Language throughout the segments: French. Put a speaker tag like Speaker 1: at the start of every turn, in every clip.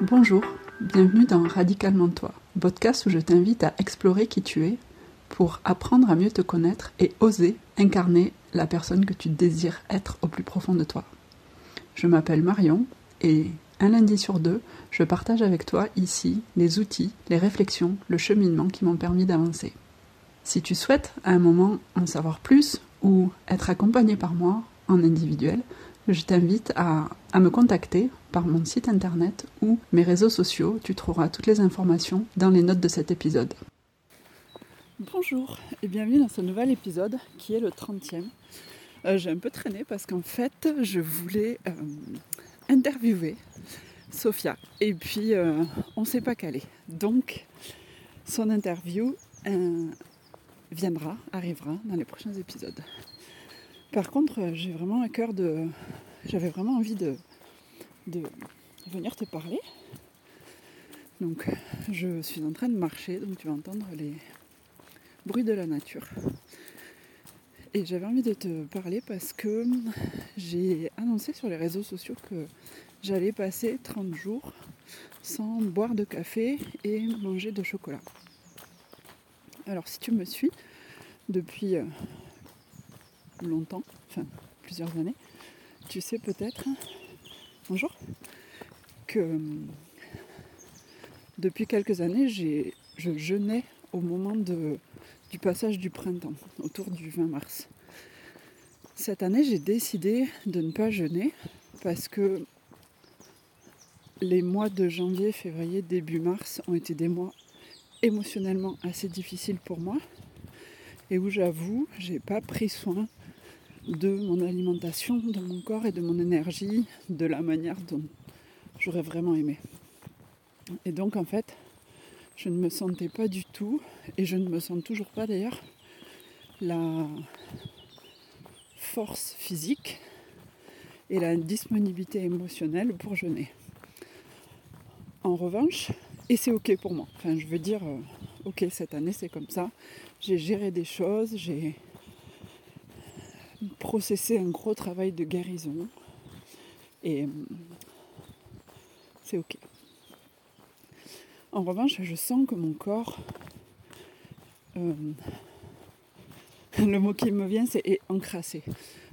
Speaker 1: Bonjour, bienvenue dans Radicalement Toi, podcast où je t'invite à explorer qui tu es pour apprendre à mieux te connaître et oser incarner la personne que tu désires être au plus profond de toi. Je m'appelle Marion et un lundi sur deux, je partage avec toi ici les outils, les réflexions, le cheminement qui m'ont permis d'avancer. Si tu souhaites à un moment en savoir plus ou être accompagné par moi en individuel, je t'invite à, me contacter par mon site internet ou mes réseaux sociaux. Tu trouveras toutes les informations dans les notes de cet épisode. Bonjour et bienvenue dans ce nouvel épisode qui est le 30e. Euh, j'ai un peu traîné parce qu'en fait je voulais euh, interviewer Sophia et puis euh, on ne s'est pas calé. Donc son interview viendra, arrivera dans les prochains épisodes. Par contre, j'ai vraiment un cœur de. J'avais vraiment envie de, de venir te parler. Donc, je suis en train de marcher, donc tu vas entendre les bruits de la nature. Et j'avais envie de te parler parce que j'ai annoncé sur les réseaux sociaux que j'allais passer 30 jours sans boire de café et manger de chocolat. Alors si tu me suis depuis euh, longtemps, enfin plusieurs années, tu sais peut-être, bonjour, que hum, depuis quelques années, je jeûnais au moment de, du passage du printemps, autour du 20 mars. Cette année, j'ai décidé de ne pas jeûner parce que les mois de janvier, février, début mars ont été des mois émotionnellement assez difficiles pour moi et où j'avoue, j'ai pas pris soin de mon alimentation, de mon corps et de mon énergie de la manière dont j'aurais vraiment aimé. Et donc en fait, je ne me sentais pas du tout, et je ne me sens toujours pas d'ailleurs, la force physique et la disponibilité émotionnelle pour jeûner. En revanche, et c'est ok pour moi, enfin je veux dire, euh, ok cette année c'est comme ça, j'ai géré des choses, j'ai processer un gros travail de guérison. Et euh, c'est ok. En revanche, je sens que mon corps, euh, le mot qui me vient, c'est encrassé.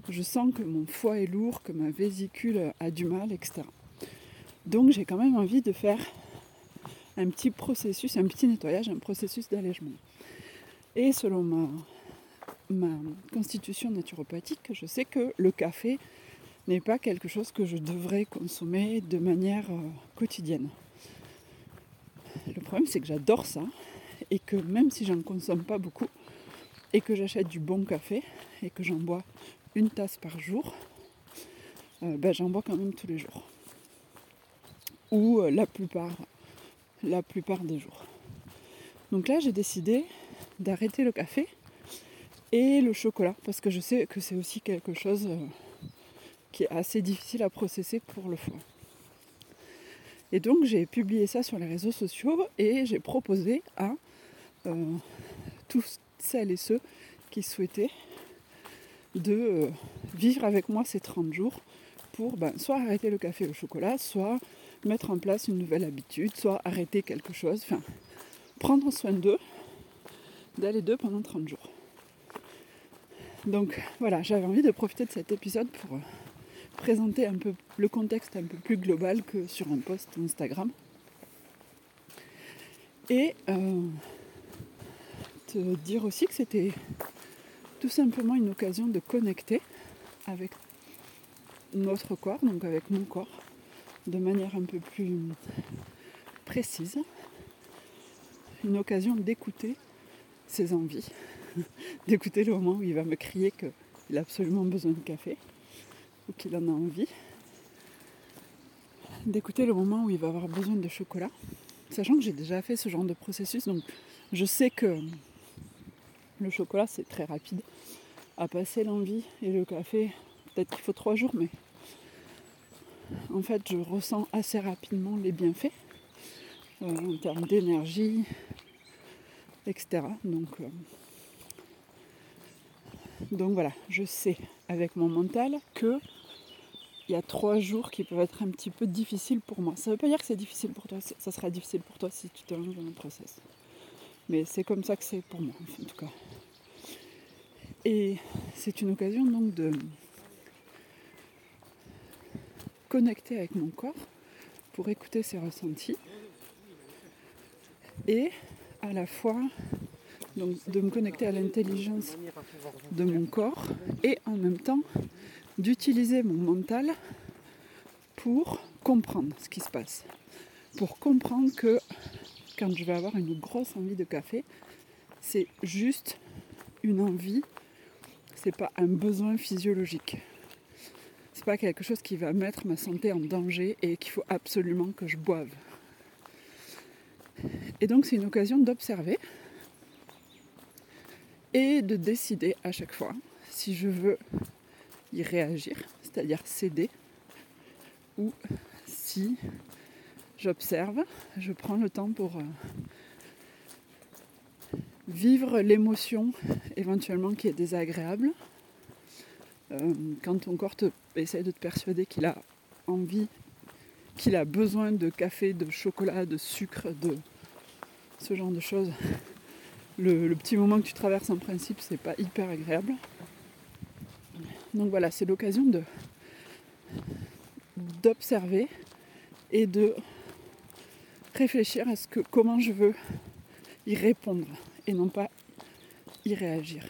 Speaker 1: Je sens que mon foie est lourd, que ma vésicule a du mal, etc. Donc j'ai quand même envie de faire un petit processus, un petit nettoyage, un processus d'allègement. Et selon ma constitution naturopathique, je sais que le café n'est pas quelque chose que je devrais consommer de manière euh, quotidienne. Le problème, c'est que j'adore ça et que même si j'en consomme pas beaucoup et que j'achète du bon café et que j'en bois une tasse par jour, euh, ben, j'en bois quand même tous les jours. Ou euh, la plupart, des jours. Donc là, j'ai décidé d'arrêter le café et le chocolat, parce que je sais que c'est aussi quelque chose euh, qui est assez difficile à processer pour le foie. Et donc j'ai publié ça sur les réseaux sociaux et j'ai proposé à euh, tous celles et ceux qui souhaitaient de euh, vivre avec moi ces 30 jours pour ben, soit arrêter le café et le chocolat, soit mettre en place une nouvelle habitude, soit arrêter quelque chose, enfin prendre soin d'eux, d'aller d'eux pendant 30 jours. Donc voilà, j'avais envie de profiter de cet épisode pour euh, présenter un peu le contexte un peu plus global que sur un post Instagram. Et euh, te dire aussi que c'était tout simplement une occasion de connecter avec notre corps, donc avec mon corps, de manière un peu plus précise. Une occasion d'écouter ses envies, d'écouter le moment où il va me crier qu'il a absolument besoin de café ou qu'il en a envie. D'écouter le moment où il va avoir besoin de chocolat. Sachant que j'ai déjà fait ce genre de processus, donc je sais que le chocolat c'est très rapide à passer l'envie et le café, peut-être qu'il faut trois jours, mais en fait je ressens assez rapidement les bienfaits. euh, en termes d'énergie, etc. Donc, euh, donc voilà, je sais avec mon mental que il y a trois jours qui peuvent être un petit peu difficiles pour moi. Ça ne veut pas dire que c'est difficile pour toi, ça sera difficile pour toi si tu te lances dans le process. Mais c'est comme ça que c'est pour moi, en tout cas. Et c'est une occasion donc de connecter avec mon corps pour écouter ses ressentis et à la fois donc, de me connecter à l'intelligence de mon corps et en même temps d'utiliser mon mental pour comprendre ce qui se passe. Pour comprendre que quand je vais avoir une grosse envie de café, c'est juste une envie, c'est pas un besoin physiologique. C'est pas quelque chose qui va mettre ma santé en danger et qu'il faut absolument que je boive. Et donc c'est une occasion d'observer et de décider à chaque fois si je veux y réagir, c'est-à-dire céder, ou si j'observe, je prends le temps pour euh, vivre l'émotion éventuellement qui est désagréable. Euh, quand ton corps te, essaie de te persuader qu'il a envie, qu'il a besoin de café, de chocolat, de sucre, de ce genre de choses, le, petit moment que tu traverses en principe, c'est pas hyper agréable. Donc voilà, c'est l'occasion d'observer et de réfléchir à ce que comment je veux y répondre et non pas y réagir.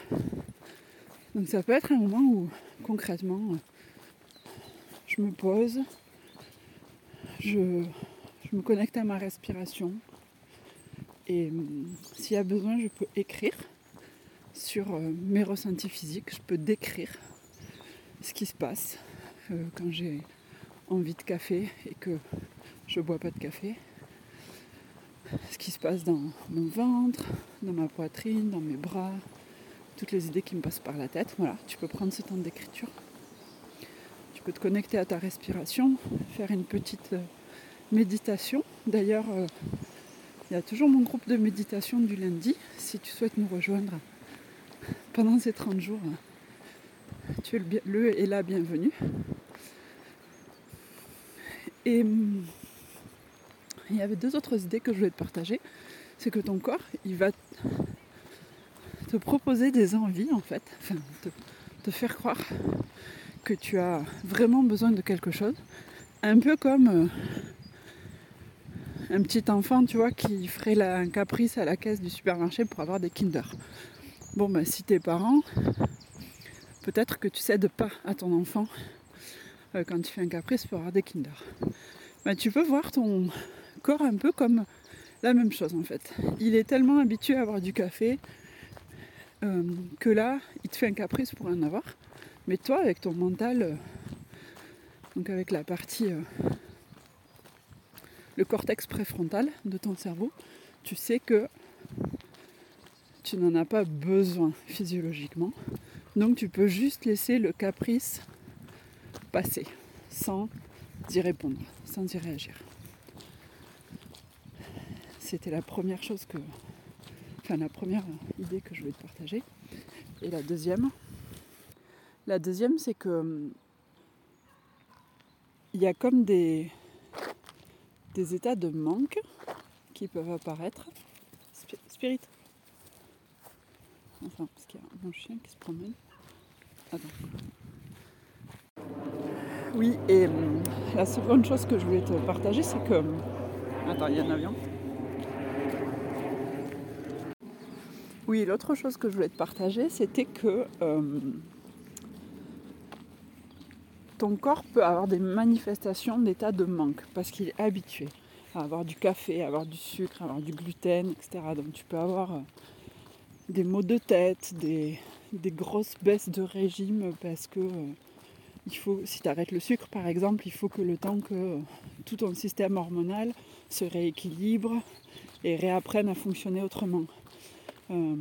Speaker 1: Donc ça peut être un moment où concrètement je me pose, je me connecte à ma respiration et hum, s'il y a besoin je peux écrire sur euh, mes ressentis physiques, je peux décrire ce qui se passe euh, quand j'ai envie de café et que je bois pas de café. Ce qui se passe dans mon ventre, dans ma poitrine, dans mes bras, toutes les idées qui me passent par la tête. Voilà, tu peux prendre ce temps d'écriture. Tu peux te connecter à ta respiration, faire une petite euh, méditation. D'ailleurs, euh, il y a toujours mon groupe de méditation du lundi. Si tu souhaites nous rejoindre pendant ces 30 jours, tu es le, et la bienvenue. Et hum, il y avait deux autres idées que je voulais te partager. C'est que ton corps, il va te proposer des envies en fait, enfin te, te, faire croire que tu as vraiment besoin de quelque chose. Un peu comme euh, un petit enfant, tu vois, qui ferait un caprice à la caisse du supermarché pour avoir des Kinder. Bon, ben, si tes parents peut-être que tu cèdes pas à ton enfant euh, quand tu fais un caprice pour avoir des Kinder. Mais tu peux voir ton corps un peu comme la même chose en fait. Il est tellement habitué à avoir du café euh, que là, il te fait un caprice pour en avoir. Mais toi, avec ton mental, euh, donc avec la partie, le cortex préfrontal de ton cerveau, tu sais que tu n'en as pas besoin physiologiquement. Donc tu peux juste laisser le caprice passer sans y répondre, sans y réagir. C'était la première chose que. Enfin la première idée que je voulais te partager. Et la deuxième? La deuxième c'est que il y a comme des, des états de manque qui peuvent apparaître. Spirit. Enfin, parce qu'il y a mon chien qui se promène. Oui, et hum, la seconde chose que je voulais te partager, c'est que. Attends, il y a un avion. Oui, l'autre chose que je voulais te partager, c'était que hum, ton corps peut avoir des manifestations d'état de manque parce qu'il est habitué à avoir du café, à avoir du sucre, à avoir du gluten, etc. Donc tu peux avoir euh, des maux de tête, des, grosses baisses de régime parce que euh, il faut, si tu arrêtes le sucre par exemple, il faut que le temps que tout ton système hormonal se rééquilibre et réapprenne à fonctionner autrement. Euh,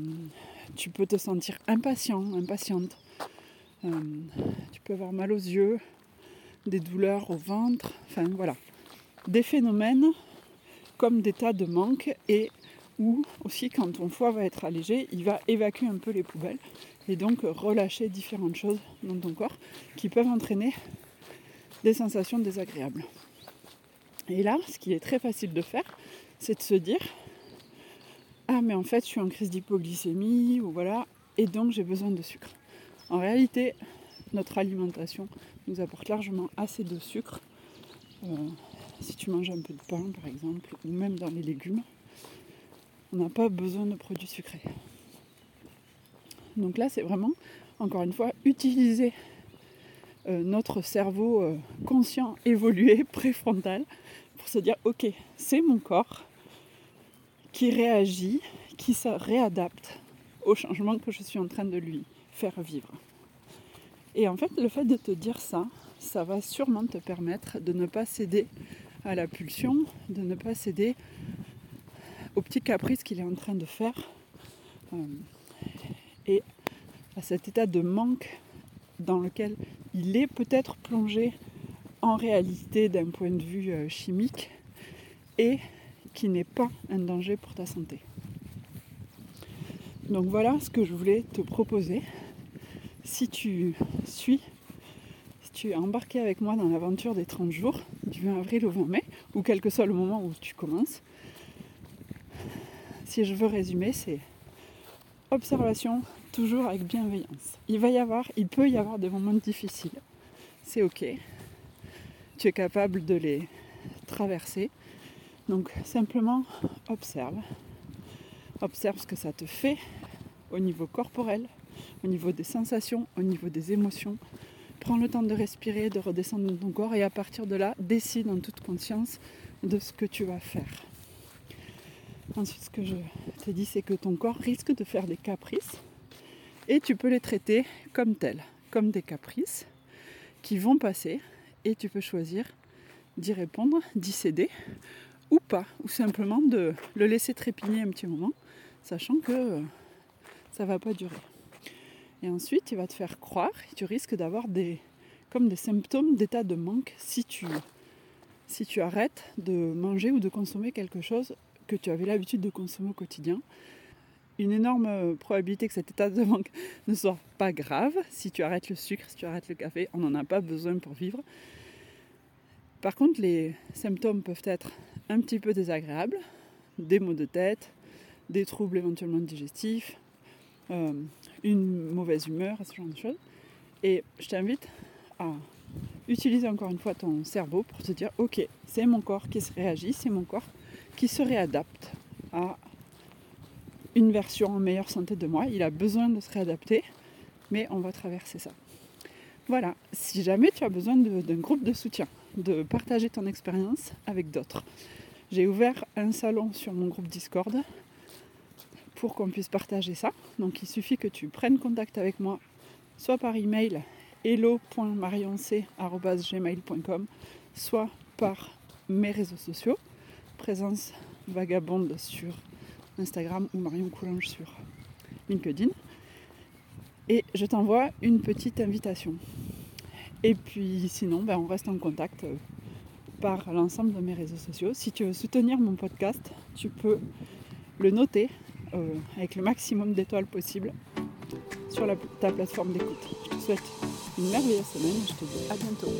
Speaker 1: tu peux te sentir impatient, impatiente. Euh, tu peux avoir mal aux yeux, des douleurs au ventre, enfin voilà. Des phénomènes comme d'état de manque et ou aussi quand ton foie va être allégé, il va évacuer un peu les poubelles et donc relâcher différentes choses dans ton corps qui peuvent entraîner des sensations désagréables. Et là, ce qui est très facile de faire, c'est de se dire Ah, mais en fait, je suis en crise d'hypoglycémie, ou voilà, et donc j'ai besoin de sucre. En réalité, notre alimentation nous apporte largement assez de sucre. Euh, si tu manges un peu de pain, par exemple, ou même dans les légumes, on n'a pas besoin de produits sucrés. Donc là, c'est vraiment, encore une fois, utiliser euh, notre cerveau euh, conscient, évolué, préfrontal, pour se dire, ok, c'est mon corps qui réagit, qui se réadapte au changement que je suis en train de lui faire vivre. Et en fait, le fait de te dire ça, ça va sûrement te permettre de ne pas céder à la pulsion, de ne pas céder au petit caprice qu'il est en train de faire euh, et à cet état de manque dans lequel il est peut-être plongé en réalité d'un point de vue euh, chimique et qui n'est pas un danger pour ta santé. Donc voilà ce que je voulais te proposer. Si tu suis, si tu es embarqué avec moi dans l'aventure des 30 jours, du 20 avril au 20 mai, ou quel que soit le moment où tu commences, si je veux résumer, c'est observation toujours avec bienveillance. Il va y avoir, il peut y avoir des moments difficiles. C'est ok. Tu es capable de les traverser. Donc simplement observe Observe ce que ça te fait au niveau corporel, au niveau des sensations, au niveau des émotions. Prends le temps de respirer, de redescendre dans ton corps et à partir de là, décide en toute conscience de ce que tu vas faire. Ensuite, ce que je t'ai dit, c'est que ton corps risque de faire des caprices et tu peux les traiter comme tels, comme des caprices qui vont passer et tu peux choisir d'y répondre, d'y céder ou pas, ou simplement de le laisser trépigner un petit moment sachant que ça va pas durer. Et ensuite, il va te faire croire, et tu risques d'avoir des, comme des symptômes d'état de manque si tu, si tu arrêtes de manger ou de consommer quelque chose que tu avais l'habitude de consommer au quotidien. Une énorme probabilité que cet état de manque ne soit pas grave. Si tu arrêtes le sucre, si tu arrêtes le café, on n'en a pas besoin pour vivre. Par contre, les symptômes peuvent être un petit peu désagréables, des maux de tête, des troubles éventuellement digestifs, euh, une mauvaise humeur, ce genre de choses. Et je t'invite à utiliser encore une fois ton cerveau pour te dire ok, c'est mon corps qui se réagit, c'est mon corps qui se réadapte à une version en meilleure santé de moi. Il a besoin de se réadapter, mais on va traverser ça. Voilà, si jamais tu as besoin d'un groupe de soutien, de partager ton expérience avec d'autres, j'ai ouvert un salon sur mon groupe Discord pour qu'on puisse partager ça. Donc il suffit que tu prennes contact avec moi, soit par email hello.marionc.gmail.com, soit par mes réseaux sociaux, présence vagabonde sur Instagram ou Marion Coulange sur LinkedIn. Et je t'envoie une petite invitation. Et puis sinon, ben, on reste en contact euh, par l'ensemble de mes réseaux sociaux. Si tu veux soutenir mon podcast, tu peux le noter euh, avec le maximum d'étoiles possible sur ta plateforme d'écoute. Je te souhaite une merveilleuse semaine et je te dis à bientôt.